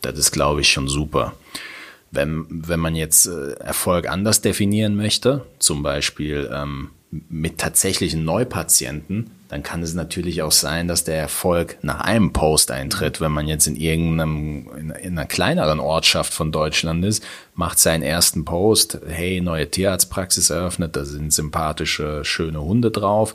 das ist, glaube ich, schon super. Wenn, wenn man jetzt äh, Erfolg anders definieren möchte, zum Beispiel ähm, mit tatsächlichen Neupatienten, dann kann es natürlich auch sein, dass der Erfolg nach einem Post eintritt. Wenn man jetzt in irgendeinem, in, in einer kleineren Ortschaft von Deutschland ist, macht seinen ersten Post, hey, neue Tierarztpraxis eröffnet, da sind sympathische, schöne Hunde drauf.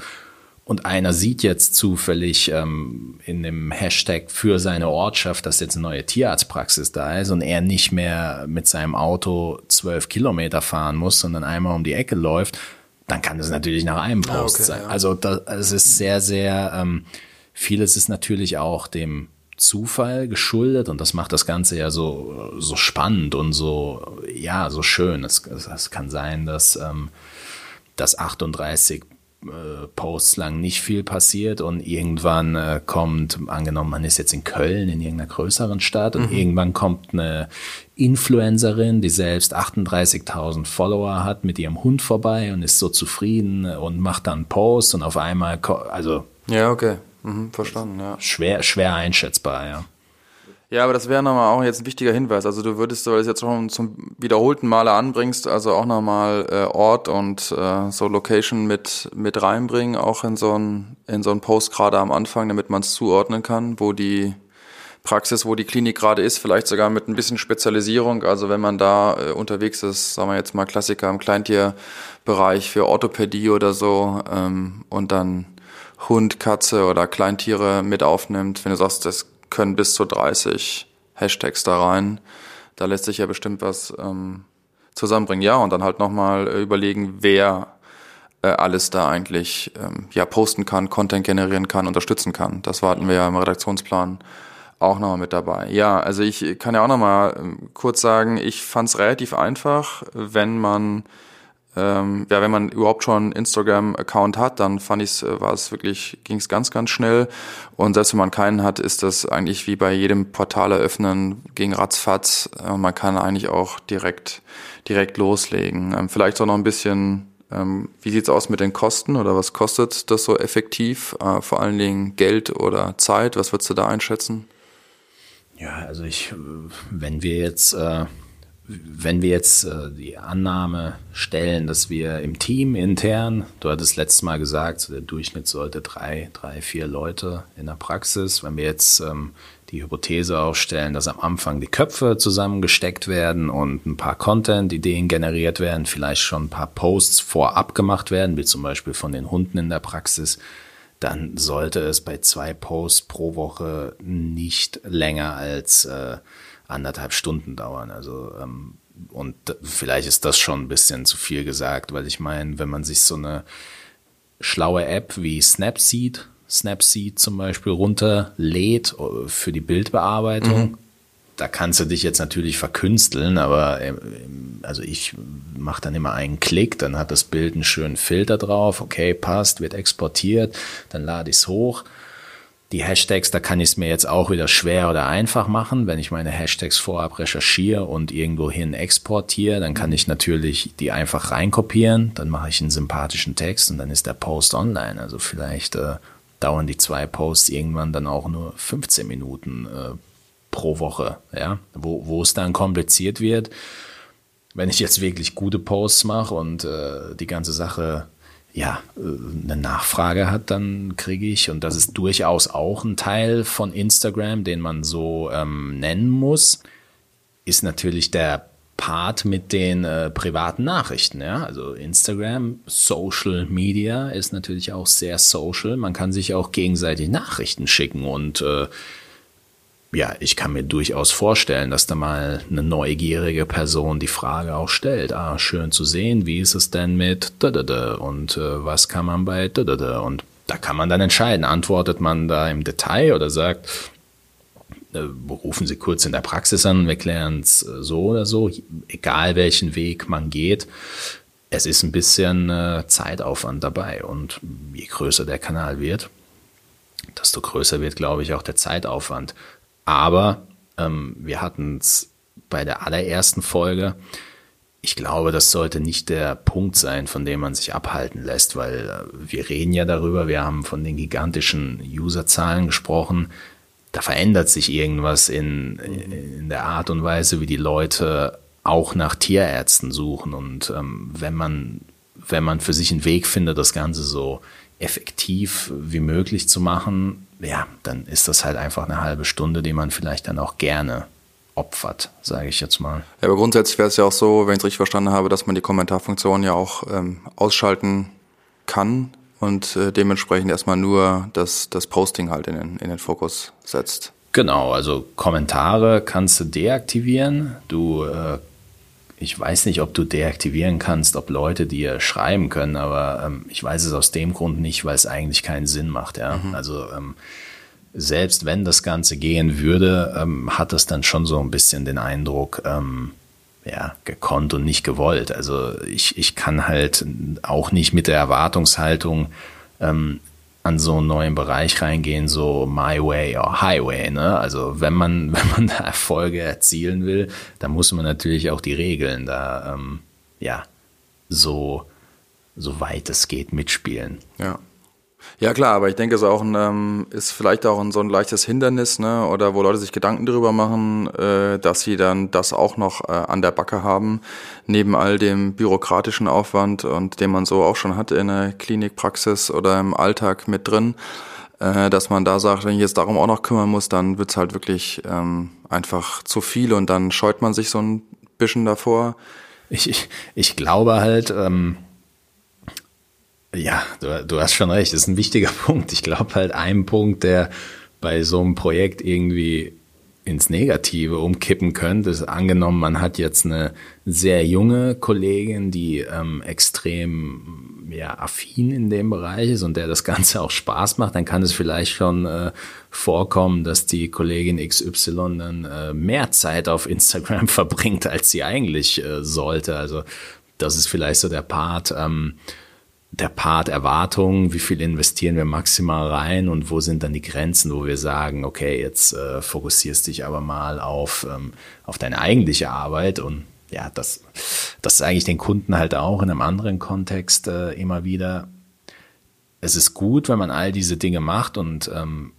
Und einer sieht jetzt zufällig ähm, in dem Hashtag für seine Ortschaft, dass jetzt eine neue Tierarztpraxis da ist und er nicht mehr mit seinem Auto zwölf Kilometer fahren muss, sondern einmal um die Ecke läuft, dann kann es natürlich nach einem ah, Post okay, sein. Ja. Also das, es ist sehr, sehr, ähm, vieles ist natürlich auch dem Zufall geschuldet und das macht das Ganze ja so, so spannend und so, ja, so schön. Es, es, es kann sein, dass, ähm, dass 38 äh, Posts lang nicht viel passiert und irgendwann äh, kommt, angenommen, man ist jetzt in Köln in irgendeiner größeren Stadt und mhm. irgendwann kommt eine Influencerin, die selbst 38.000 Follower hat, mit ihrem Hund vorbei und ist so zufrieden und macht dann einen Post und auf einmal, also. Ja, okay. Mhm, verstanden, ja. Schwer, schwer einschätzbar, ja. Ja, aber das wäre nochmal auch jetzt ein wichtiger Hinweis. Also du würdest, weil du es jetzt schon zum wiederholten Male anbringst, also auch nochmal äh, Ort und äh, so Location mit mit reinbringen, auch in so ein in so ein Post gerade am Anfang, damit man es zuordnen kann, wo die Praxis, wo die Klinik gerade ist, vielleicht sogar mit ein bisschen Spezialisierung. Also wenn man da äh, unterwegs ist, sagen wir jetzt mal Klassiker im Kleintierbereich für Orthopädie oder so ähm, und dann Hund, Katze oder Kleintiere mit aufnimmt, wenn du sagst, das können bis zu 30 Hashtags da rein. Da lässt sich ja bestimmt was ähm, zusammenbringen. Ja, und dann halt nochmal äh, überlegen, wer äh, alles da eigentlich ähm, ja posten kann, Content generieren kann, unterstützen kann. Das warten wir ja im Redaktionsplan auch nochmal mit dabei. Ja, also ich kann ja auch nochmal ähm, kurz sagen, ich fand es relativ einfach, wenn man ähm, ja, wenn man überhaupt schon Instagram-Account hat, dann fand ich äh, war es wirklich, ging es ganz, ganz schnell. Und selbst wenn man keinen hat, ist das eigentlich wie bei jedem Portal eröffnen, ging ratzfatz. Äh, man kann eigentlich auch direkt, direkt loslegen. Ähm, vielleicht auch noch ein bisschen, ähm, wie sieht's aus mit den Kosten oder was kostet das so effektiv? Äh, vor allen Dingen Geld oder Zeit, was würdest du da einschätzen? Ja, also ich, wenn wir jetzt äh wenn wir jetzt äh, die Annahme stellen, dass wir im Team intern, du hattest letztes Mal gesagt, der Durchschnitt sollte drei, drei, vier Leute in der Praxis, wenn wir jetzt ähm, die Hypothese aufstellen, dass am Anfang die Köpfe zusammengesteckt werden und ein paar Content-Ideen generiert werden, vielleicht schon ein paar Posts vorab gemacht werden, wie zum Beispiel von den Hunden in der Praxis, dann sollte es bei zwei Posts pro Woche nicht länger als äh, anderthalb Stunden dauern. Also ähm, und vielleicht ist das schon ein bisschen zu viel gesagt, weil ich meine, wenn man sich so eine schlaue App wie Snapseed, Snapseed zum Beispiel runterlädt äh, für die Bildbearbeitung, mhm. da kannst du dich jetzt natürlich verkünsteln, aber ähm, also ich mache dann immer einen Klick, dann hat das Bild einen schönen Filter drauf, okay, passt, wird exportiert, dann lade ich es hoch Die Hashtags, da kann ich es mir jetzt auch wieder schwer oder einfach machen. Wenn ich meine Hashtags vorab recherchiere und irgendwo hin exportiere, dann kann ich natürlich die einfach reinkopieren. Dann mache ich einen sympathischen Text und dann ist der Post online. Also vielleicht äh, dauern die zwei Posts irgendwann dann auch nur 15 Minuten äh, pro Woche, ja, wo, wo es dann kompliziert wird. Wenn ich jetzt wirklich gute Posts mache und äh, die ganze Sache ja, äh, eine Nachfrage hat, dann kriege ich, und das ist durchaus auch ein Teil von Instagram, den man so ähm, nennen muss, ist natürlich der Part mit den äh, privaten Nachrichten. Ja? Also Instagram, Social Media ist natürlich auch sehr social. Man kann sich auch gegenseitig Nachrichten schicken und äh, ja, ich kann mir durchaus vorstellen, dass da mal eine neugierige Person die Frage auch stellt, ah, schön zu sehen, wie ist es denn mit da da da und äh, was kann man bei da da da und da kann man dann entscheiden, antwortet man da im Detail oder sagt, äh, rufen Sie kurz in der Praxis an, wir klären es äh, so oder so, egal welchen Weg man geht. Es ist ein bisschen äh, Zeitaufwand dabei und je größer der Kanal wird, desto größer wird, glaube ich, auch der Zeitaufwand. Aber ähm, wir hatten es bei der allerersten Folge. Ich glaube, das sollte nicht der Punkt sein, von dem man sich abhalten lässt, weil äh, wir reden ja darüber, wir haben von den gigantischen Userzahlen gesprochen. Da verändert sich irgendwas in, in der Art und Weise, wie die Leute auch nach Tierärzten suchen. Und ähm, wenn man, wenn man für sich einen Weg findet, das Ganze so effektiv wie möglich zu machen, ja, dann ist das halt einfach eine halbe Stunde, die man vielleicht dann auch gerne opfert, sage ich jetzt mal. Ja, aber grundsätzlich wäre es ja auch so, wenn ich es richtig verstanden habe, dass man die Kommentarfunktion ja auch ähm, ausschalten kann und äh, dementsprechend erstmal nur das, das Posting halt in den, in den Fokus setzt. Genau, also Kommentare kannst du deaktivieren. Du äh, ich weiß nicht, ob du deaktivieren kannst, ob Leute dir schreiben können, aber ähm, ich weiß es aus dem Grund nicht, weil es eigentlich keinen Sinn macht. Ja? Mhm. Also ähm, selbst wenn das Ganze gehen würde, ähm, hat es dann schon so ein bisschen den Eindruck, ähm, ja, gekonnt und nicht gewollt. Also ich, ich kann halt auch nicht mit der Erwartungshaltung ähm, an so einen neuen Bereich reingehen, so My Way or Highway. Ne? Also wenn man, [laughs] wenn man da Erfolge erzielen will, dann muss man natürlich auch die Regeln da ähm, ja so, so weit es geht mitspielen. Ja. Ja klar, aber ich denke, es ist auch ein, ähm, ist vielleicht auch ein, so ein leichtes Hindernis, ne? Oder wo Leute sich Gedanken darüber machen, äh, dass sie dann das auch noch äh, an der Backe haben, neben all dem bürokratischen Aufwand und den man so auch schon hat in der Klinikpraxis oder im Alltag mit drin, äh, dass man da sagt, wenn ich jetzt darum auch noch kümmern muss, dann wird's halt wirklich ähm, einfach zu viel und dann scheut man sich so ein bisschen davor. Ich, ich, ich glaube halt, ähm ja, du, du hast schon recht, das ist ein wichtiger [laughs] Punkt. Ich glaube halt ein Punkt, der bei so einem Projekt irgendwie ins Negative umkippen könnte, ist angenommen, man hat jetzt eine sehr junge Kollegin, die ähm, extrem ja, affin in dem Bereich ist und der das Ganze auch Spaß macht, dann kann es vielleicht schon äh, vorkommen, dass die Kollegin XY dann äh, mehr Zeit auf Instagram [laughs] verbringt, als sie eigentlich äh, sollte. Also das ist vielleicht so der Part. Ähm, der Part Erwartungen, wie viel investieren wir maximal rein und wo sind dann die Grenzen, wo wir sagen, okay, jetzt äh, fokussierst dich aber mal auf, ähm, auf deine eigentliche Arbeit und ja, das, das sage ich den Kunden halt auch in einem anderen Kontext äh, immer wieder. Es ist gut, wenn man all diese Dinge macht und ähm,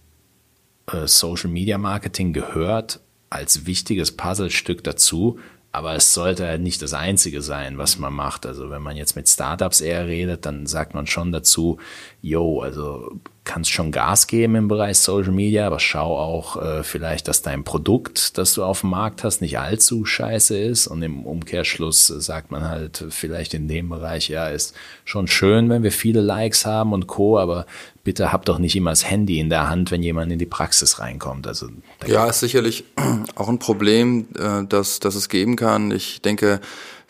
äh, Social Media Marketing gehört als wichtiges Puzzlestück dazu, aber es sollte halt nicht das Einzige sein, was man macht. Also wenn man jetzt mit Startups eher redet, dann sagt man schon dazu, yo, also kannst schon Gas geben im Bereich Social Media, aber schau auch äh, vielleicht, dass dein Produkt, das du auf dem Markt hast, nicht allzu scheiße ist. Und im Umkehrschluss sagt man halt vielleicht in dem Bereich, ja, ist schon schön, wenn wir viele Likes haben und Co., aber bitte habt doch nicht immer das Handy in der Hand, wenn jemand in die Praxis reinkommt. Also ja, ist sicherlich [clears throat] auch ein Problem, äh, dass, dass es geben kann. Ich denke,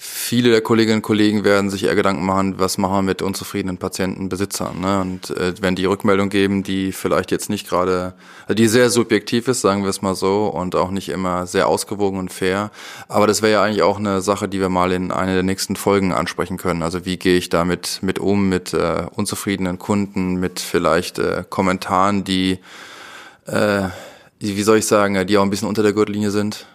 viele der Kolleginnen und Kollegen werden sich eher Gedanken machen, was machen wir mit unzufriedenen Patientenbesitzern. Ne? Und äh, wenn die Rückmeldung geben, die vielleicht jetzt nicht gerade, also die sehr subjektiv ist, sagen wir es mal so, und auch nicht immer sehr ausgewogen und fair. Aber das wäre ja eigentlich auch eine Sache, die wir mal in einer der nächsten Folgen ansprechen können. Also wie gehe ich damit mit um, mit äh, unzufriedenen Kunden, mit vielleicht äh, Kommentaren, die äh, wie soll ich sagen, die auch ein bisschen unter der Gürtellinie sind.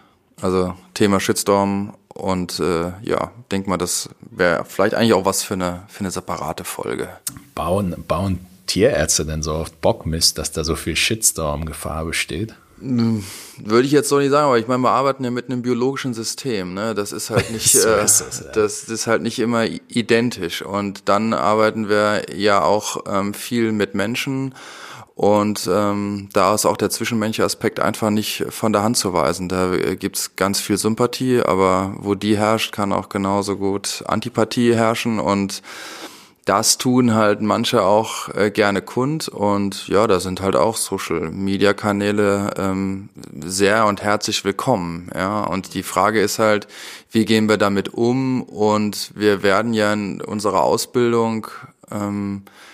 Also Thema Shitstorm und äh, ja, denk mal, das wäre vielleicht eigentlich auch was für eine, für eine separate Folge. Bauen, bauen Tierärzte denn so oft Bockmist, dass da so viel Shitstorm-Gefahr besteht? Hm, würde ich jetzt so nicht sagen, aber ich meine, wir arbeiten ja mit einem biologischen System, ne? Das ist halt [laughs] nicht, so äh, ist das, ja. das, ist halt nicht immer identisch. Und dann arbeiten wir ja auch ähm, viel mit Menschen und ähm, da ist auch der zwischenmenschliche Aspekt einfach nicht von der Hand zu weisen. Da äh, gibt's ganz viel Sympathie, aber wo die herrscht, kann auch genauso gut Antipathie herrschen und das tun halt manche auch äh, gerne kund und ja, da sind halt auch Social Media Kanäle ähm, sehr und herzlich willkommen. Ja, und die Frage ist halt, wie gehen wir damit um? Und wir werden ja in unserer Ausbildung ähm, äh,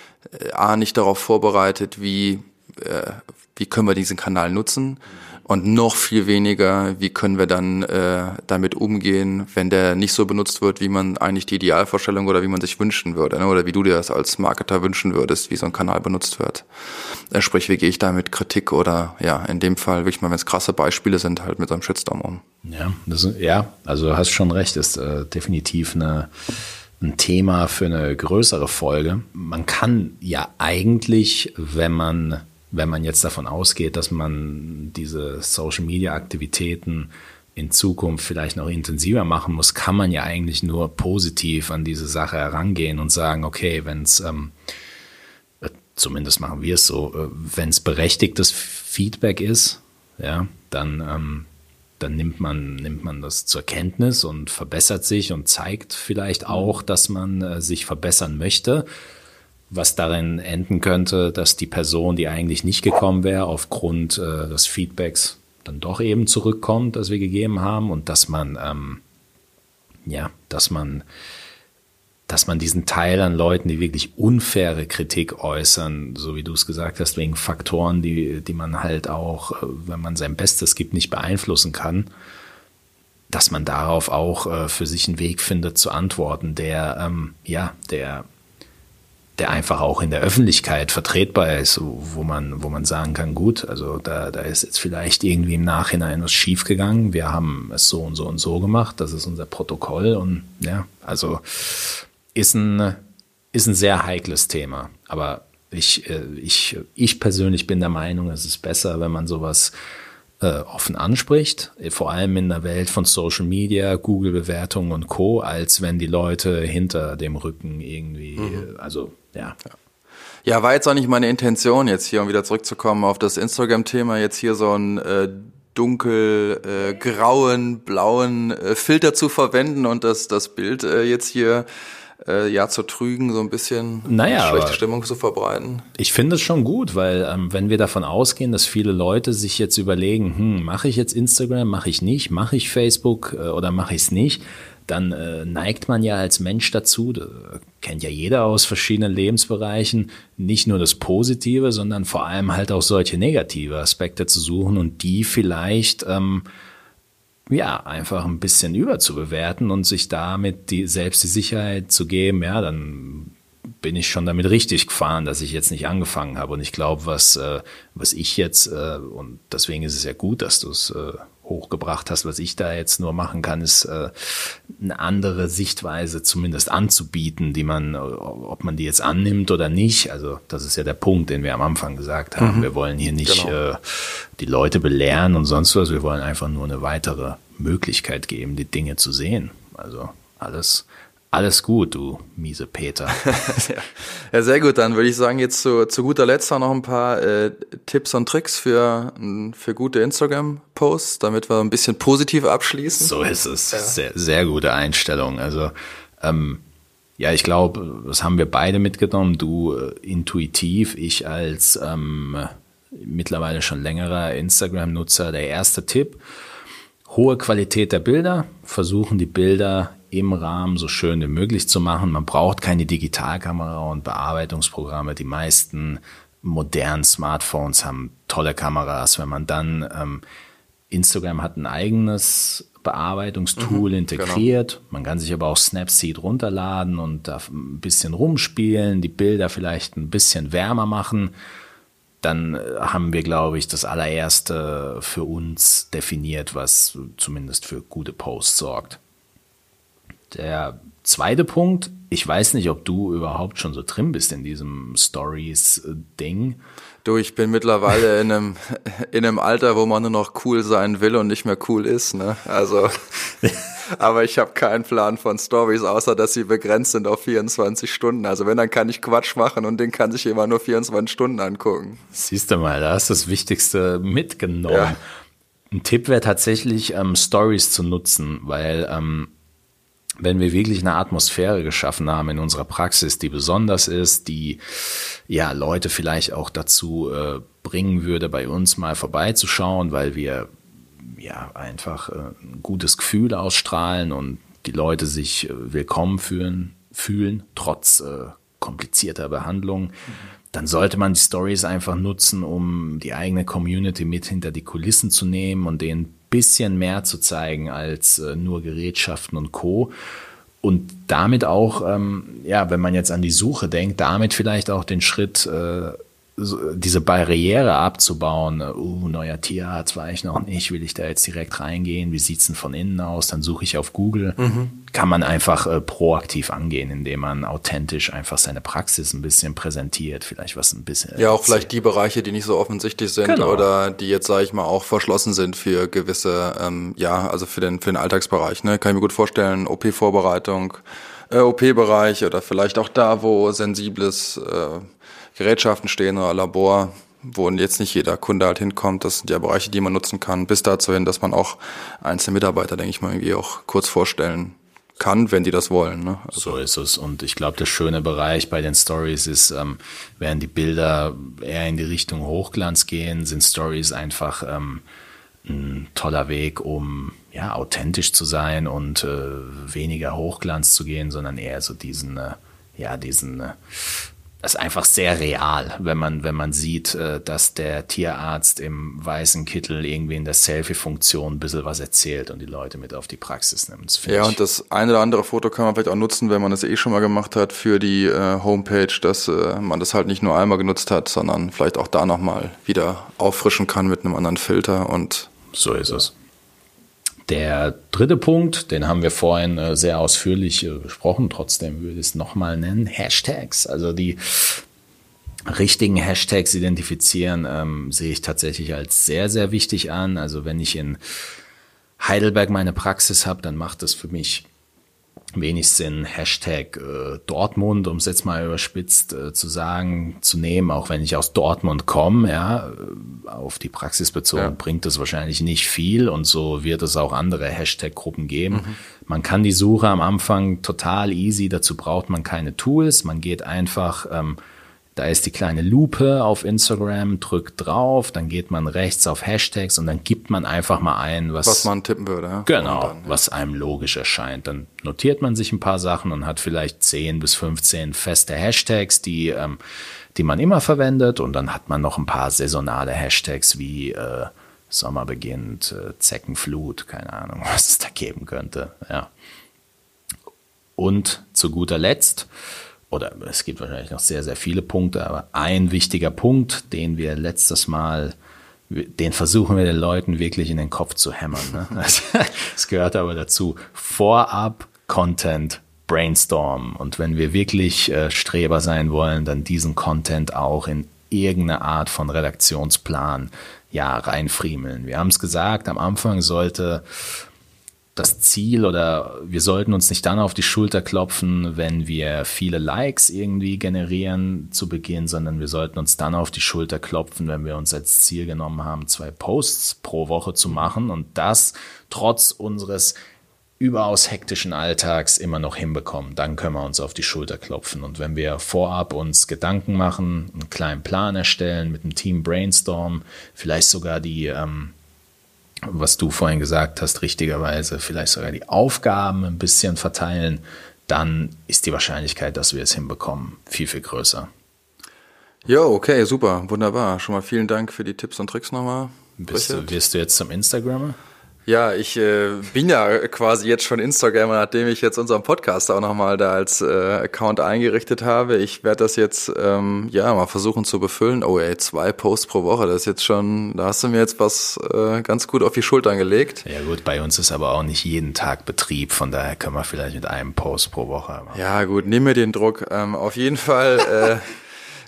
A, nicht darauf vorbereitet, wie, äh, wie können wir diesen Kanal nutzen und noch viel weniger, wie können wir dann äh, damit umgehen, wenn der nicht so benutzt wird, wie man eigentlich die Idealvorstellung oder wie man sich wünschen würde ne? oder wie du dir das als Marketer wünschen würdest, wie so ein Kanal benutzt wird. Äh, sprich, wie gehe ich da mit Kritik oder ja, in dem Fall wirklich mal, wenn es krasse Beispiele sind, halt mit so einem Shitstorm um. Ja, das, ja also du hast schon recht, ist äh, definitiv eine ein Thema für eine größere Folge. Man kann ja eigentlich, wenn man, wenn man jetzt davon ausgeht, dass man diese Social Media Aktivitäten in Zukunft vielleicht noch intensiver machen muss, kann man ja eigentlich nur positiv an diese Sache herangehen und sagen, okay, wenn es, ähm, äh, zumindest machen wir es so, äh, wenn es berechtigtes Feedback ist, ja, dann ähm, dann nimmt man, nimmt man das zur Kenntnis und verbessert sich und zeigt vielleicht auch, dass man äh, sich verbessern möchte. Was darin enden könnte, dass die Person, die eigentlich nicht gekommen wäre, aufgrund äh, des Feedbacks dann doch eben zurückkommt, das wir gegeben haben und dass man, ähm, ja, dass man dass man diesen Teil an Leuten, die wirklich unfaire Kritik äußern, so wie du es gesagt hast, wegen Faktoren, die, die man halt auch, äh, wenn man sein Bestes gibt, nicht beeinflussen kann, dass man darauf auch äh, für sich einen Weg findet zu antworten, der, ähm, ja, der, der einfach auch in der Öffentlichkeit vertretbar ist, wo man, wo man sagen kann, gut, also da, da ist jetzt vielleicht irgendwie im Nachhinein was schiefgegangen. Wir haben es so und so und so gemacht. Das ist unser Protokoll und ja, also ist ein, ist ein sehr heikles Thema. Aber ich, äh, ich, ich persönlich bin der Meinung, es ist besser, wenn man sowas äh, offen anspricht, vor allem in der Welt von Social Media, Google-Bewertungen und Co., als wenn die Leute hinter dem Rücken irgendwie, mhm. also ja. ja. Ja, war jetzt auch nicht meine Intention, jetzt hier, um wieder zurückzukommen auf das Instagram-Thema, jetzt hier so ein äh, dunkel äh, grauen, blauen äh, Filter zu verwenden und das, das Bild äh, jetzt hier äh, ja zu trügen, so ein bisschen naja, schlechte Stimmung zu verbreiten. Ich finde es schon gut, weil ähm, wenn wir davon ausgehen, dass viele Leute sich jetzt überlegen, hm, mache ich jetzt Instagram, mache ich nicht, mache ich Facebook äh, oder mache ich es nicht, dann äh, neigt man ja als Mensch dazu, kennt ja jeder aus verschiedenen Lebensbereichen, nicht nur das Positive, sondern vor allem halt auch solche negative Aspekte zu suchen und die vielleicht ähm, ja, einfach ein bisschen überzubewerten und sich damit die, selbst die Sicherheit zu geben, ja, dann bin ich schon damit richtig gefahren, dass ich jetzt nicht angefangen habe. Und ich glaube, was, äh, was ich jetzt, äh, und deswegen ist es ja gut, dass du es äh, hochgebracht hast, was ich da jetzt nur machen kann, ist äh, eine andere Sichtweise zumindest anzubieten, die man, ob man die jetzt annimmt oder nicht. Also das ist ja der Punkt, den wir am Anfang gesagt haben. Mhm. Wir wollen hier nicht genau. äh, die Leute belehren und sonst was. Wir wollen einfach nur eine weitere Möglichkeit geben, die Dinge zu sehen. Also alles alles gut, du miese Peter. [laughs] ja, sehr gut. Dann würde ich sagen, jetzt zu, zu guter Letzt noch ein paar äh, Tipps und Tricks für, für gute Instagram-Posts, damit wir ein bisschen positiv abschließen. So ist es. Ja. Sehr, sehr gute Einstellung. Also ähm, ja, ich glaube, das haben wir beide mitgenommen. Du äh, intuitiv, ich als ähm, mittlerweile schon längerer Instagram-Nutzer. Der erste Tipp, hohe Qualität der Bilder, versuchen die Bilder im Rahmen so schön wie möglich zu machen. Man braucht keine Digitalkamera und Bearbeitungsprogramme. Die meisten modernen Smartphones haben tolle Kameras. Wenn man dann ähm, Instagram hat ein eigenes Bearbeitungstool mhm, integriert. Genau. Man kann sich aber auch Snapseed runterladen und da ein bisschen rumspielen, die Bilder vielleicht ein bisschen wärmer machen dann äh, haben wir, glaube ich, das allererste für uns definiert, was zumindest für gute Posts sorgt. Der zweite Punkt, ich weiß nicht, ob du überhaupt schon so drin bist in diesem Stories-Ding. Du, ich bin mittlerweile in einem, [laughs] in einem Alter, wo man nur noch cool sein will und nicht mehr cool ist, ne? Also, [laughs] aber ich habe keinen Plan von Stories, außer dass sie begrenzt sind auf 24 Stunden. Also wenn, dann kann ich Quatsch machen und den kann sich immer nur 24 Stunden angucken. Siehst du mal, da hast du das Wichtigste mitgenommen. Ja. Ein Tipp wäre tatsächlich, ähm, Stories zu nutzen, weil ähm, wenn wir wirklich eine Atmosphäre geschaffen haben in unserer Praxis, die besonders ist, die ja Leute vielleicht auch dazu äh, bringen würde, bei uns mal vorbeizuschauen, weil wir ja einfach äh, ein gutes Gefühl ausstrahlen und die Leute sich äh, willkommen fühlen, fühlen trotz äh, komplizierter Behandlung. Mhm. Dann sollte man die Stories einfach nutzen, um die eigene Community mit hinter die Kulissen zu nehmen und denen bisschen mehr zu zeigen als äh, nur Gerätschaften und Co. Und damit auch, ähm, ja, wenn man jetzt an die Suche denkt, damit vielleicht auch den Schritt äh, diese Barriere abzubauen, uh, neuer Tierarzt war ich noch nicht, will ich da jetzt direkt reingehen, wie sieht's denn von innen aus, dann suche ich auf Google, mhm. kann man einfach äh, proaktiv angehen, indem man authentisch einfach seine Praxis ein bisschen präsentiert, vielleicht was ein bisschen. Ja, auch vielleicht die Bereiche, die nicht so offensichtlich sind genau. oder die jetzt, sage ich mal, auch verschlossen sind für gewisse, ähm, ja, also für den, für den Alltagsbereich, ne, kann ich mir gut vorstellen, OP-Vorbereitung, äh, OP-Bereich oder vielleicht auch da, wo sensibles, äh, Gerätschaften stehen oder Labor, wo jetzt nicht jeder Kunde halt hinkommt. Das sind ja Bereiche, die man nutzen kann, bis dazu hin, dass man auch einzelne Mitarbeiter, denke ich mal, irgendwie auch kurz vorstellen kann, wenn die das wollen. Ne? Also so ist es. Und ich glaube, der schöne Bereich bei den Stories ist, ähm, während die Bilder eher in die Richtung Hochglanz gehen, sind Stories einfach ähm, ein toller Weg, um ja authentisch zu sein und äh, weniger Hochglanz zu gehen, sondern eher so diesen äh, ja diesen äh, ist einfach sehr real, wenn man, wenn man sieht, äh, dass der Tierarzt im weißen Kittel irgendwie in der Selfie-Funktion ein bisschen was erzählt und die Leute mit auf die Praxis nimmt. Ja, und das eine oder andere Foto kann man vielleicht auch nutzen, wenn man das eh schon mal gemacht hat für die äh, Homepage, dass äh, man das halt nicht nur einmal genutzt hat, sondern vielleicht auch da nochmal wieder auffrischen kann mit einem anderen Filter und so ist es. Der dritte Punkt, den haben wir vorhin äh, sehr ausführlich äh, besprochen, trotzdem würde ich es nochmal nennen, Hashtags. Also die richtigen Hashtags identifizieren, ähm, sehe ich tatsächlich als sehr, sehr wichtig an. Also wenn ich in Heidelberg meine Praxis habe, dann macht das für mich wenig Sinn, Hashtag äh, Dortmund, um es jetzt mal überspitzt äh, zu sagen, zu nehmen, auch wenn ich aus Dortmund komme, ja, äh, auf die Praxis bezogen ja. bringt das wahrscheinlich nicht viel und so wird es auch andere Hashtag-Gruppen geben. Mhm. Man kann die Suche am Anfang total easy, dazu braucht man keine Tools, man geht einfach ähm, da ist die kleine Lupe auf Instagram, drückt drauf, dann geht man rechts auf Hashtags und dann gibt man einfach mal ein, was, was man tippen würde. Ja? Genau, dann, ja. was einem logisch erscheint. Dann notiert man sich ein paar Sachen und hat vielleicht 10 bis 15 feste Hashtags, die, ähm, die man immer verwendet und dann hat man noch ein paar saisonale Hashtags wie äh, Sommer beginnt, äh, Zeckenflut, keine Ahnung, [laughs] was es da geben könnte. Ja. Und zu guter Letzt oder es gibt wahrscheinlich noch sehr, sehr viele Punkte, aber ein wichtiger Punkt, den wir letztes Mal, den versuchen wir den Leuten wirklich in den Kopf zu hämmern. Ne? [laughs] Es gehört aber dazu, vorab Content brainstorm. Und wenn wir wirklich äh, Streber sein wollen, dann diesen Content auch in irgendeine Art von Redaktionsplan ja reinfriemeln. Wir haben es gesagt, am Anfang sollte das Ziel oder wir sollten uns nicht dann auf die Schulter klopfen, wenn wir viele Likes irgendwie generieren zu Beginn, sondern wir sollten uns dann auf die Schulter klopfen, wenn wir uns als Ziel genommen haben, zwei Posts pro Woche zu machen und das trotz unseres überaus hektischen Alltags immer noch hinbekommen. Dann können wir uns auf die Schulter klopfen. Und wenn wir vorab uns Gedanken machen, einen kleinen Plan erstellen, mit dem Team brainstormen, vielleicht sogar die ähm, was du vorhin gesagt hast, richtigerweise, vielleicht sogar die Aufgaben ein bisschen verteilen, dann ist die Wahrscheinlichkeit, dass wir es hinbekommen, viel, viel größer. Ja, okay, super, wunderbar. Schon mal vielen Dank für die Tipps und Tricks nochmal. Bist du, wirst du jetzt zum Instagrammer? Ja, ich äh, bin ja quasi jetzt schon Instagramer, nachdem ich jetzt unseren Podcast auch nochmal da als äh, Account eingerichtet habe. Ich werde das jetzt ähm, ja mal versuchen zu befüllen. Oh ey, zwei Posts pro Woche, das ist jetzt schon, da hast du mir jetzt was äh, ganz gut auf die Schultern gelegt. Ja gut, bei uns ist aber auch nicht jeden Tag Betrieb, von daher können wir vielleicht mit einem Post pro Woche. Machen. Ja gut, nimm mir den Druck. Ähm, auf jeden Fall. Äh, [laughs]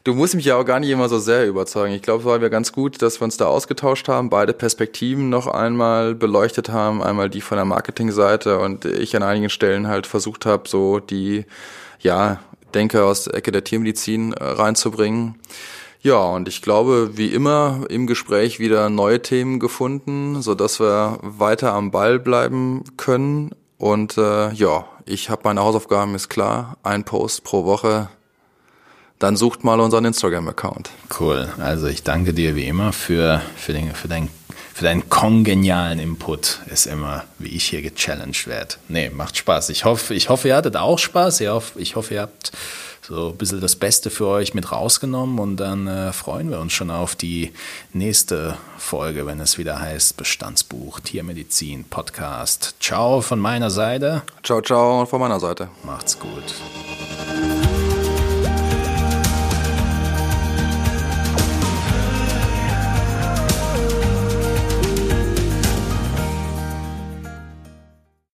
Du musst mich ja auch gar nicht immer so sehr überzeugen. Ich glaube, es war mir ganz gut, dass wir uns da ausgetauscht haben, beide Perspektiven noch einmal beleuchtet haben, einmal die von der Marketingseite und ich an einigen Stellen halt versucht habe, so die, ja, Denke aus der Ecke der Tiermedizin äh, reinzubringen. Ja, und ich glaube, wie immer im Gespräch wieder neue Themen gefunden, so dass wir weiter am Ball bleiben können. Und äh, ja, ich habe meine Hausaufgaben, ist klar. Ein Post pro Woche dann sucht mal unseren Instagram-Account. Cool. Also ich danke dir wie immer für, für, den, für, dein, für deinen kongenialen Input. Ist immer, wie ich hier gechallenged werde. Nee, macht Spaß. Ich hoffe, ich hoffe, ihr hattet auch Spaß. Ich hoffe, ich hoffe ihr habt so ein bisschen das Beste für euch mit rausgenommen und dann äh, freuen wir uns schon auf die nächste Folge, wenn es wieder heißt Bestandsbuch, Tiermedizin, Podcast. Ciao von meiner Seite. Ciao, ciao von meiner Seite. Macht's gut.